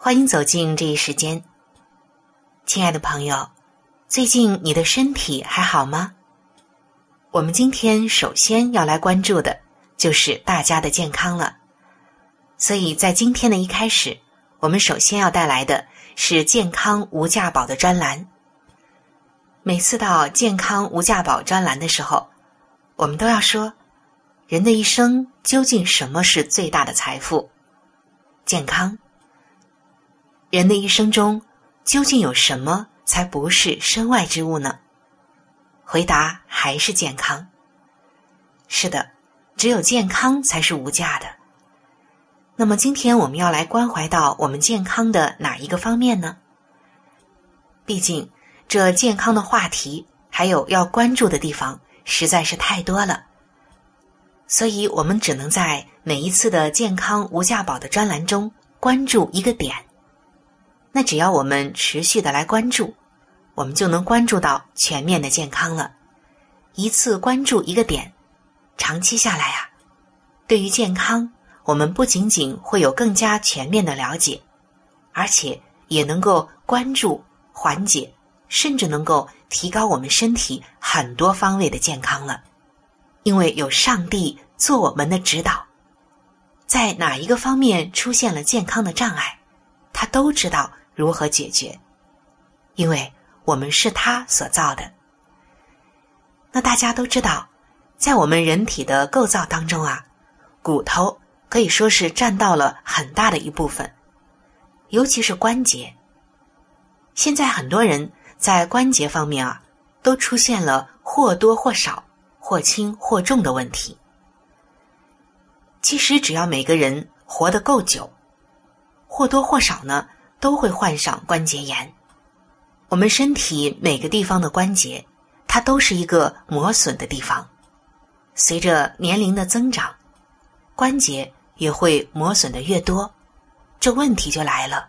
欢迎走进这一时间。亲爱的朋友，最近你的身体还好吗？我们今天首先要来关注的就是大家的健康了。所以在今天的一开始，我们首先要带来的是健康无价宝的专栏。每次到健康无价宝专栏的时候，我们都要说。人的一生究竟什么是最大的财富？健康。人的一生中究竟有什么才不是身外之物呢？回答还是健康。是的，只有健康才是无价的。那么今天我们要来关怀到我们健康的哪一个方面呢？毕竟这健康的话题还有要关注的地方实在是太多了。所以我们只能在每一次的健康无价宝的专栏中关注一个点。那只要我们持续的来关注，我们就能关注到全面的健康了。一次关注一个点，长期下来啊，对于健康，我们不仅仅会有更加全面的了解，而且也能够关注、缓解，甚至能够提高我们身体很多方位的健康了。因为有上帝做我们的指导，在哪一个方面出现了健康的障碍，他都知道如何解决。因为我们是他所造的。那大家都知道，在我们人体的构造当中啊，骨头可以说是占到了很大的一部分，尤其是关节。现在很多人在关节方面啊，都出现了或多或少。或轻或重的问题，其实只要每个人活得够久，或多或少呢都会患上关节炎。我们身体每个地方的关节，它都是一个磨损的地方。随着年龄的增长，关节也会磨损的越多，这问题就来了。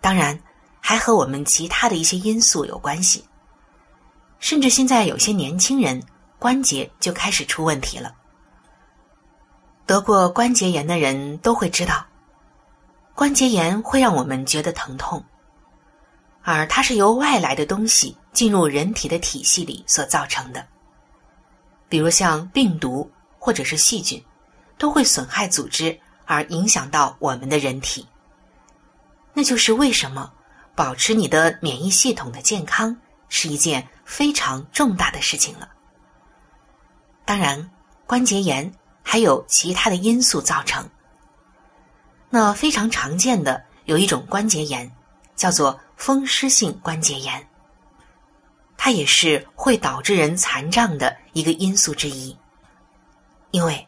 当然，还和我们其他的一些因素有关系，甚至现在有些年轻人。关节就开始出问题了。得过关节炎的人都会知道，关节炎会让我们觉得疼痛，而它是由外来的东西进入人体的体系里所造成的。比如像病毒或者是细菌，都会损害组织而影响到我们的人体。那就是为什么保持你的免疫系统的健康是一件非常重大的事情了。当然，关节炎还有其他的因素造成。那非常常见的有一种关节炎，叫做风湿性关节炎。它也是会导致人残障的一个因素之一，因为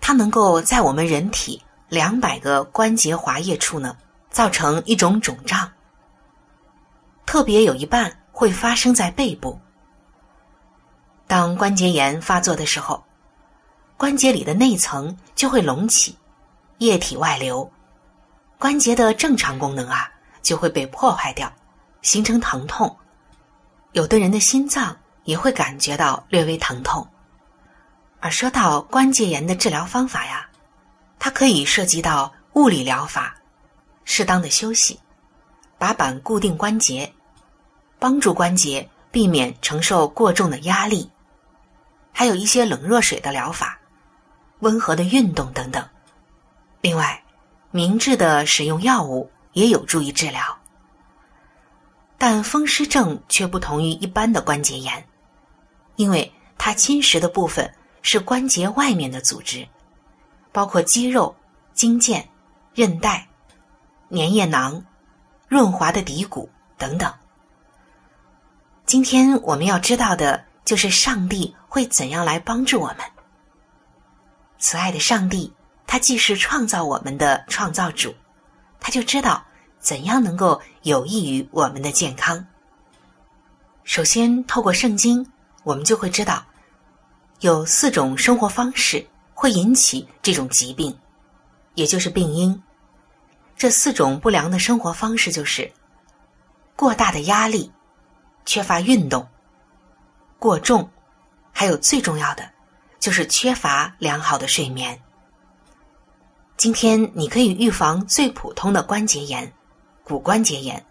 它能够在我们人体两百个关节滑液处呢，造成一种肿胀。特别有一半会发生在背部。当关节炎发作的时候，关节里的内层就会隆起，液体外流，关节的正常功能啊就会被破坏掉，形成疼痛。有的人的心脏也会感觉到略微疼痛。而说到关节炎的治疗方法呀，它可以涉及到物理疗法、适当的休息、把板固定关节、帮助关节避免承受过重的压力，还有一些冷热水的疗法、温和的运动等等。另外，明智的使用药物也有助于治疗。但风湿症却不同于一般的关节炎，因为它侵蚀的部分。是关节外面的组织，包括肌肉、筋腱、韧带、粘液囊、润滑的骶骨等等。今天我们要知道的就是上帝会怎样来帮助我们。慈爱的上帝，他既是创造我们的创造主，他就知道怎样能够有益于我们的健康。首先，透过圣经，我们就会知道。有四种生活方式会引起这种疾病，也就是病因。这四种不良的生活方式就是过大的压力、缺乏运动、过重，还有最重要的就是缺乏良好的睡眠。今天你可以预防最普通的关节炎、骨关节炎，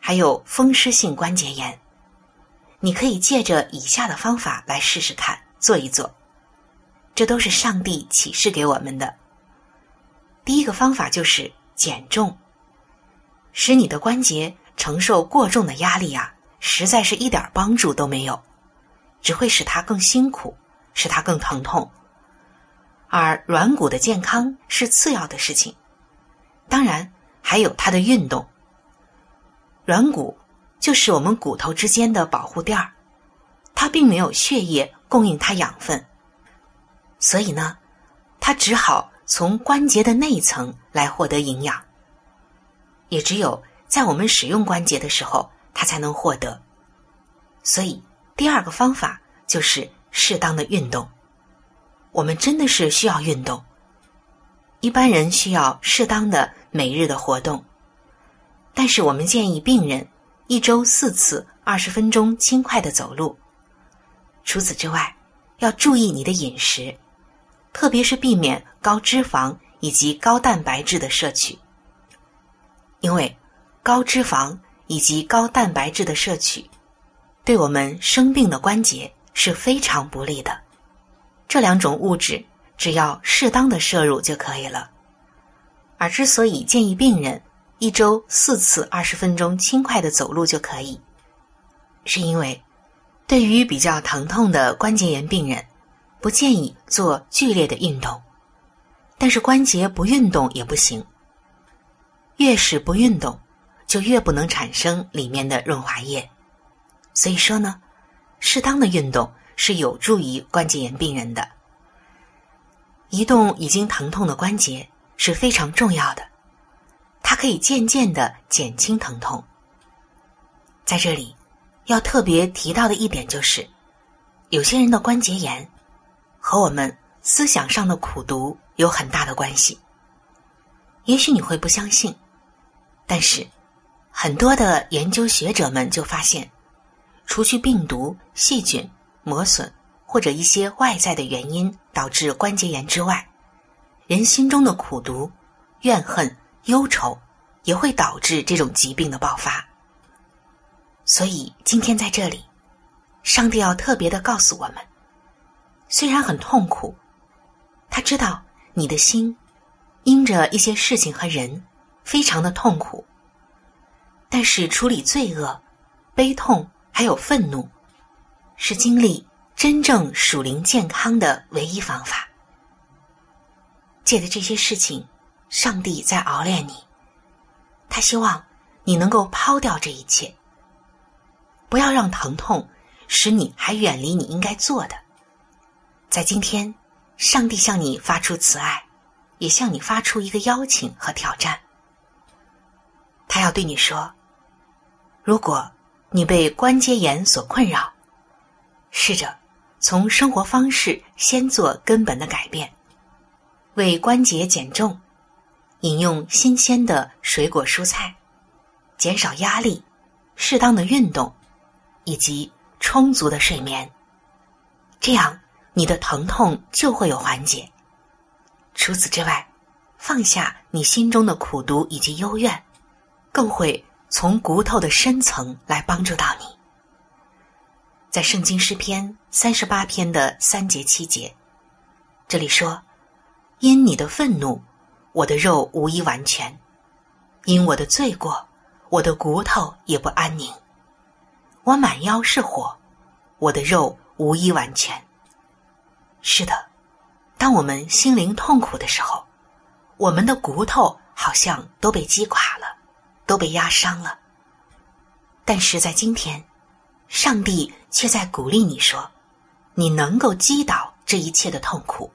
还有风湿性关节炎。你可以借着以下的方法来试试看。做一做，这都是上帝启示给我们的。第一个方法就是减重，使你的关节承受过重的压力啊，实在是一点帮助都没有，只会使它更辛苦，使它更疼痛。而软骨的健康是次要的事情，当然还有它的运动。软骨就是我们骨头之间的保护垫儿，它并没有血液。供应它养分，所以呢，它只好从关节的内层来获得营养。也只有在我们使用关节的时候，它才能获得。所以，第二个方法就是适当的运动。我们真的是需要运动。一般人需要适当的每日的活动，但是我们建议病人一周四次二十分钟轻快的走路。除此之外，要注意你的饮食，特别是避免高脂肪以及高蛋白质的摄取，因为高脂肪以及高蛋白质的摄取，对我们生病的关节是非常不利的。这两种物质只要适当的摄入就可以了。而之所以建议病人一周四次二十分钟轻快的走路就可以，是因为。对于比较疼痛的关节炎病人，不建议做剧烈的运动，但是关节不运动也不行。越是不运动，就越不能产生里面的润滑液。所以说呢，适当的运动是有助于关节炎病人的。移动已经疼痛的关节是非常重要的，它可以渐渐的减轻疼痛。在这里。要特别提到的一点就是，有些人的关节炎和我们思想上的苦读有很大的关系。也许你会不相信，但是很多的研究学者们就发现，除去病毒、细菌、磨损或者一些外在的原因导致关节炎之外，人心中的苦毒、怨恨、忧愁也会导致这种疾病的爆发。所以今天在这里，上帝要特别的告诉我们：虽然很痛苦，他知道你的心因着一些事情和人非常的痛苦，但是处理罪恶、悲痛还有愤怒，是经历真正属灵健康的唯一方法。借着这些事情，上帝在熬炼你，他希望你能够抛掉这一切。不要让疼痛使你还远离你应该做的。在今天，上帝向你发出慈爱，也向你发出一个邀请和挑战。他要对你说：如果你被关节炎所困扰，试着从生活方式先做根本的改变，为关节减重，饮用新鲜的水果蔬菜，减少压力、适当的运动以及充足的睡眠，这样你的疼痛就会有缓解。除此之外，放下你心中的苦毒以及幽怨，更会从骨头的深层来帮助到你。在圣经诗篇三十八篇的三节七节，这里说：“因你的愤怒，我的肉无一完全；因我的罪过，我的骨头也不安宁。我满腰是火，我的肉无一完全。”是的，当我们心灵痛苦的时候，我们的骨头好像都被击垮了，都被压伤了。但是在今天。上帝却在鼓励你说：“你能够击倒这一切的痛苦。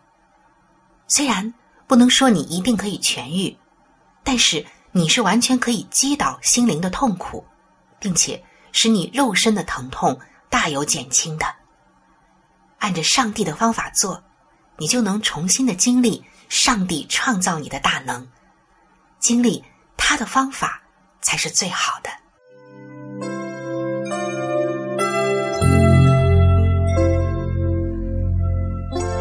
虽然不能说你一定可以痊愈，但是你是完全可以击倒心灵的痛苦，并且使你肉身的疼痛大有减轻的。按着上帝的方法做，你就能重新的经历上帝创造你的大能，经历他的方法才是最好的。”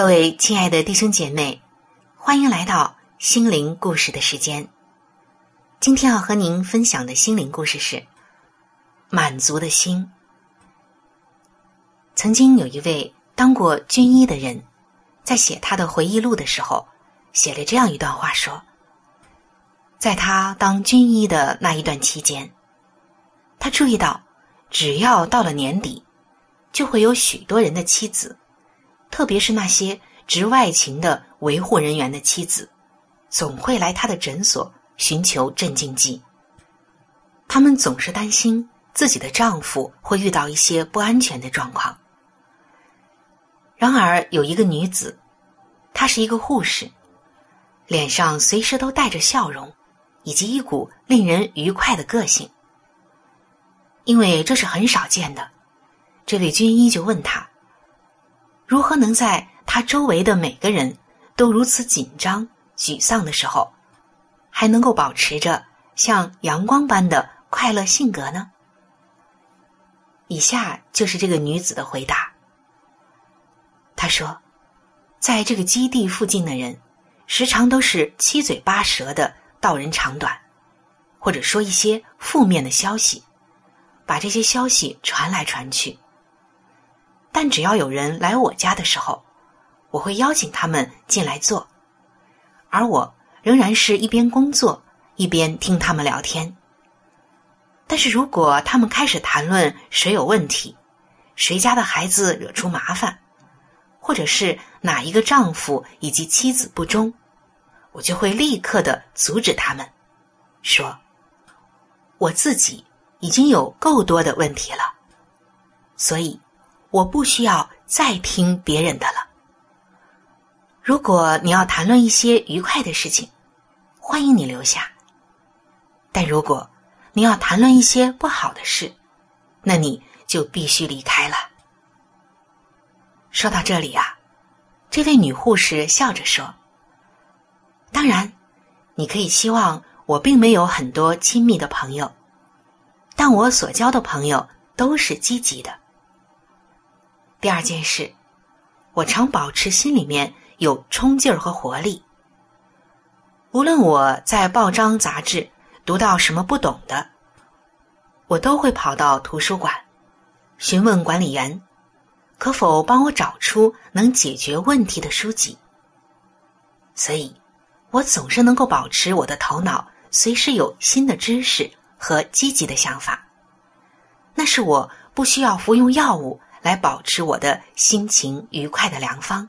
各位亲爱的弟兄姐妹，欢迎来到心灵故事的时间。今天要和您分享的心灵故事是《满足的心》。曾经有一位当过军医的人，在写他的回忆录的时候，写了这样一段话：说，在他当军医的那一段期间，他注意到，只要到了年底，就会有许多人的妻子。特别是那些值外勤的维护人员的妻子，总会来他的诊所寻求镇静剂。他们总是担心自己的丈夫会遇到一些不安全的状况。然而，有一个女子，她是一个护士，脸上随时都带着笑容，以及一股令人愉快的个性。因为这是很少见的，这位军医就问他。如何能在他周围的每个人都如此紧张、沮丧的时候，还能够保持着像阳光般的快乐性格呢？以下就是这个女子的回答。她说：“在这个基地附近的人，时常都是七嘴八舌的道人长短，或者说一些负面的消息，把这些消息传来传去。”但只要有人来我家的时候，我会邀请他们进来坐，而我仍然是一边工作一边听他们聊天。但是如果他们开始谈论谁有问题，谁家的孩子惹出麻烦，或者是哪一个丈夫以及妻子不忠，我就会立刻的阻止他们，说：“我自己已经有够多的问题了，所以。”我不需要再听别人的了。如果你要谈论一些愉快的事情，欢迎你留下；但如果你要谈论一些不好的事，那你就必须离开了。说到这里啊，这位女护士笑着说：“当然，你可以希望我并没有很多亲密的朋友，但我所交的朋友都是积极的。”第二件事，我常保持心里面有冲劲儿和活力。无论我在报章杂志读到什么不懂的，我都会跑到图书馆询问管理员，可否帮我找出能解决问题的书籍。所以，我总是能够保持我的头脑随时有新的知识和积极的想法。那是我不需要服用药物。来保持我的心情愉快的良方。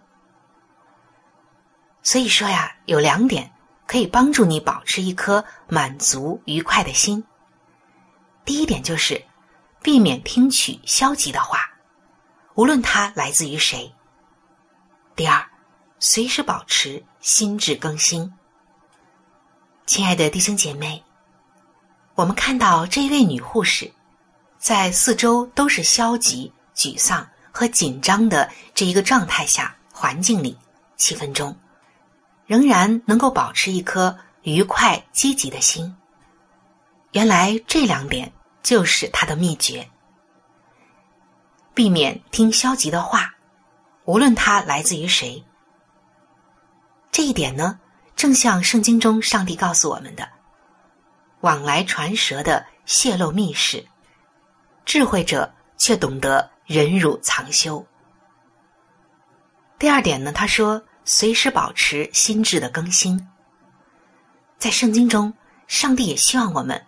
所以说呀，有两点可以帮助你保持一颗满足愉快的心。第一点就是避免听取消极的话，无论它来自于谁。第二，随时保持心智更新。亲爱的弟兄姐妹，我们看到这一位女护士，在四周都是消极、沮丧和紧张的这一个状态下、环境里、气氛中，仍然能够保持一颗愉快、积极的心。原来这两点就是他的秘诀：避免听消极的话，无论它来自于谁。这一点呢？正像圣经中上帝告诉我们的，往来传舌的泄露密事，智慧者却懂得忍辱藏羞。第二点呢，他说随时保持心智的更新。在圣经中，上帝也希望我们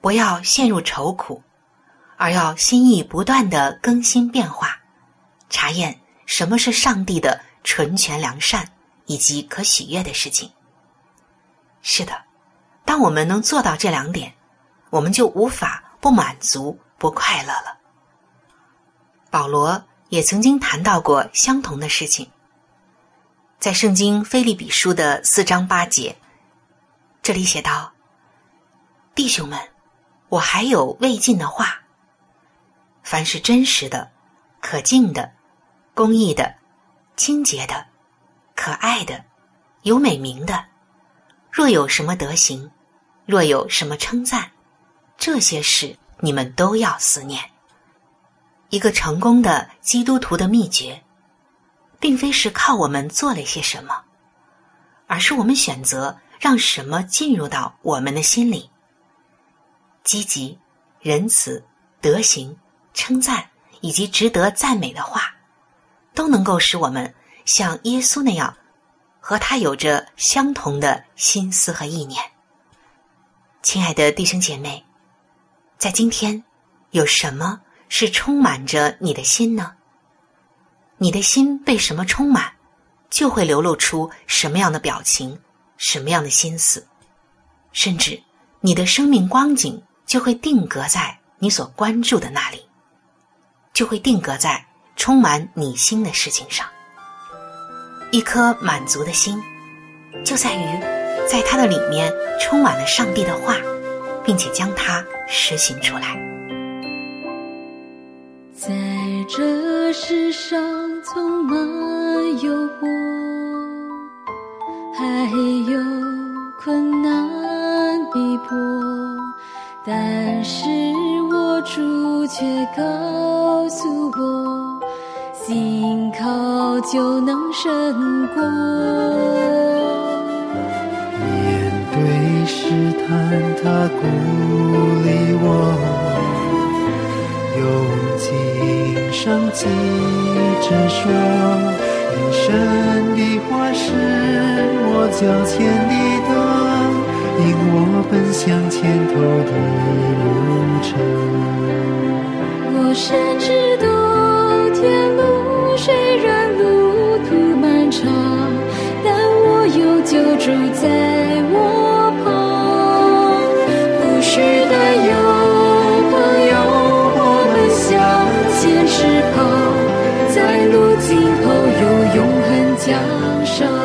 不要陷入愁苦，而要心意不断的更新变化，查验什么是上帝的纯全良善。以及可喜悦的事情。是的，当我们能做到这两点，我们就无法不满足、不快乐了。保罗也曾经谈到过相同的事情，在圣经《菲利比书》的四章八节，这里写道：“弟兄们，我还有未尽的话。凡是真实的、可敬的、公义的、清洁的。”可爱的，有美名的，若有什么德行，若有什么称赞，这些事你们都要思念。一个成功的基督徒的秘诀，并非是靠我们做了些什么，而是我们选择让什么进入到我们的心里。积极、仁慈、德行、称赞以及值得赞美的话，都能够使我们。像耶稣那样，和他有着相同的心思和意念。亲爱的弟兄姐妹，在今天，有什么是充满着你的心呢？你的心被什么充满，就会流露出什么样的表情，什么样的心思，甚至你的生命光景就会定格在你所关注的那里，就会定格在充满你心的事情上。一颗满足的心，就在于在它的里面充满了上帝的话，并且将它实行出来。在这世上，充满诱惑，还有困难逼迫，但是我主却告诉我。信靠就能胜过。面对试探，他鼓励我，有尽生机直说，因神的话是我脚前的灯，引我奔向前头的路程。我深知道天路。虽然路途漫长，但我有救助在我旁，不需担相守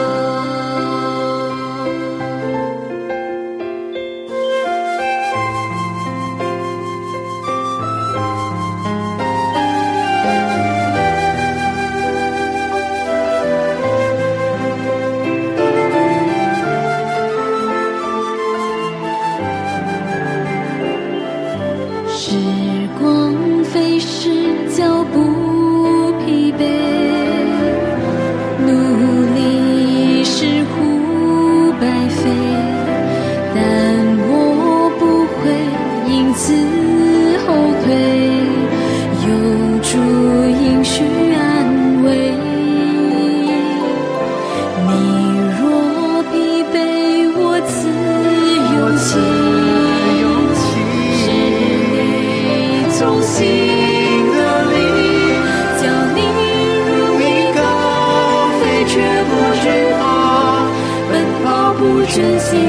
起勇气从心的你将你如意高飞却不知啊奔跑不停歇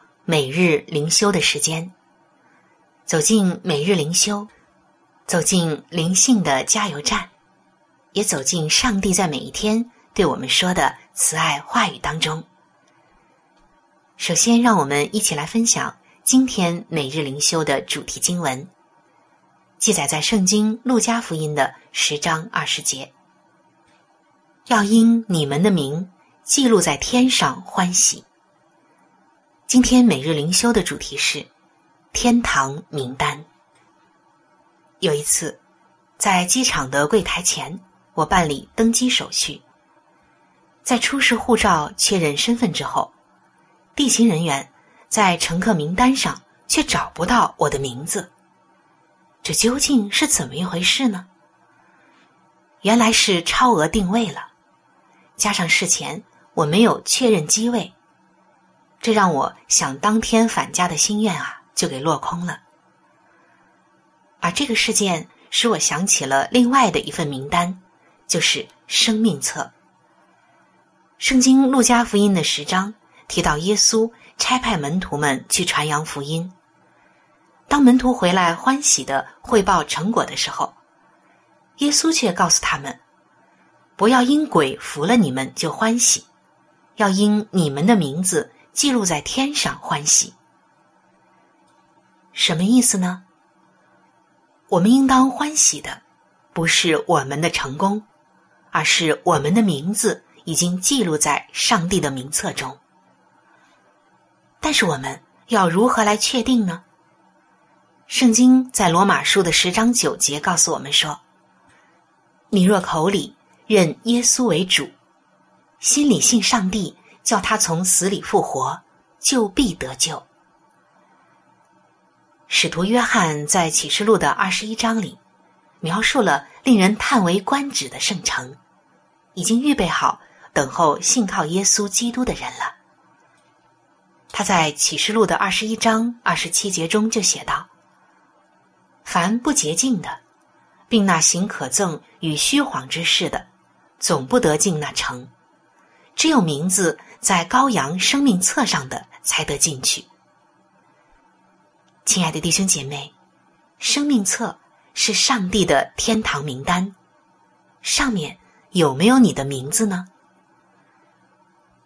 每日灵修的时间。走进每日灵修，走进灵性的加油站，也走进上帝在每一天对我们说的慈爱话语当中。首先，让我们一起来分享今天每日灵修的主题经文，记载在圣经路加福音的十章二十节，要因你们的名。记录在天上，欢喜。今天每日灵修的主题是天堂名单。有一次，在机场的柜台前，我办理登机手续，在出示护照确认身份之后，地勤人员在乘客名单上却找不到我的名字，这究竟是怎么一回事呢？原来是超额定位了，加上事前。我没有确认机位，这让我想当天返家的心愿啊，就给落空了。而这个事件使我想起了另外的一份名单，就是生命册。圣经路加福音的十章提到，耶稣差派门徒们去传扬福音。当门徒回来欢喜的汇报成果的时候，耶稣却告诉他们：“不要因鬼服了你们就欢喜。”要因你们的名字记录在天上欢喜，什么意思呢？我们应当欢喜的，不是我们的成功，而是我们的名字已经记录在上帝的名册中。但是我们要如何来确定呢？圣经在罗马书的十章九节告诉我们说：“你若口里认耶稣为主。”心里信上帝，叫他从死里复活，就必得救。使徒约翰在启示录的二十一章里，描述了令人叹为观止的圣城，已经预备好等候信靠耶稣基督的人了。他在启示录的二十一章二十七节中就写道：“凡不洁净的，并那行可憎与虚谎之事的，总不得进那城。”只有名字在羔羊生命册上的才得进去。亲爱的弟兄姐妹，生命册是上帝的天堂名单，上面有没有你的名字呢？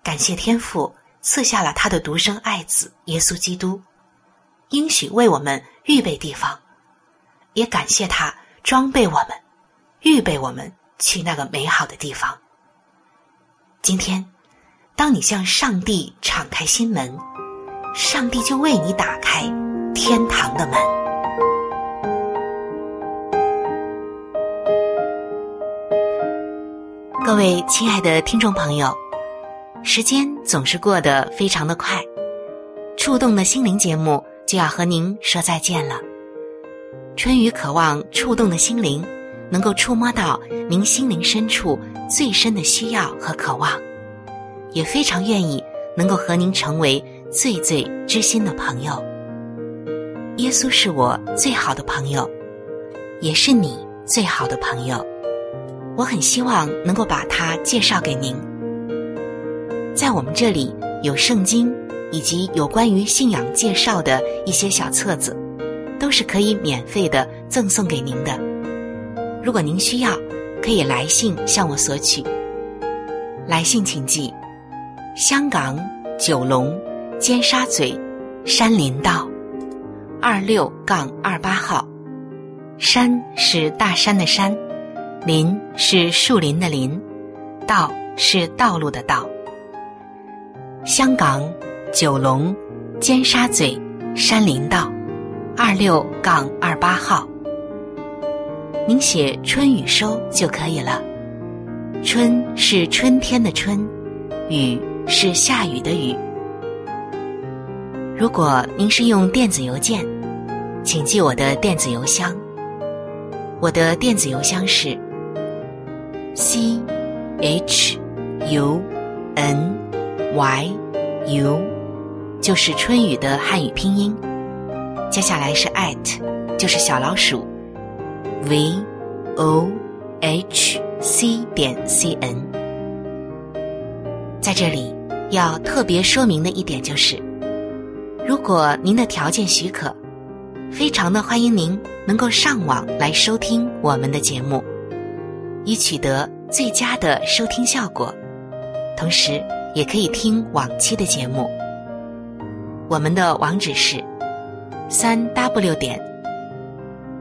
感谢天父赐下了他的独生爱子耶稣基督，应许为我们预备地方，也感谢他装备我们，预备我们去那个美好的地方。今天，当你向上帝敞开心门，上帝就为你打开天堂的门。各位亲爱的听众朋友，时间总是过得非常的快，触动的心灵节目就要和您说再见了。春雨渴望触动的心灵。能够触摸到您心灵深处最深的需要和渴望，也非常愿意能够和您成为最最知心的朋友。耶稣是我最好的朋友，也是你最好的朋友。我很希望能够把他介绍给您。在我们这里有圣经以及有关于信仰介绍的一些小册子，都是可以免费的赠送给您的。如果您需要，可以来信向我索取。来信请寄：香港九龙尖沙咀山林道二六杠二八号。山是大山的山，林是树林的林，道是道路的道。香港九龙尖沙咀山林道二六杠二八号。您写春雨收就可以了。春是春天的春，雨是下雨的雨。如果您是用电子邮件，请记我的电子邮箱。我的电子邮箱是 c h u n y u，就是春雨的汉语拼音。接下来是 at，就是小老鼠 v o h c 点 c n。在这里要特别说明的一点就是，如果您的条件许可，非常的欢迎您。能够上网来收听我们的节目，以取得最佳的收听效果。同时，也可以听往期的节目。我们的网址是三 w 点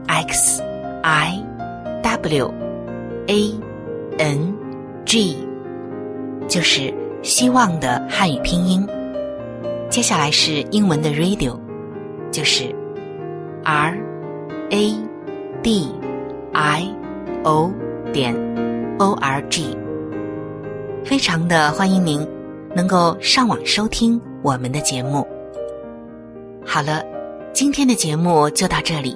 x i w a n g，就是希望的汉语拼音。接下来是英文的 radio，就是 r。a d i o 点 o r g，非常的欢迎您能够上网收听我们的节目。好了，今天的节目就到这里，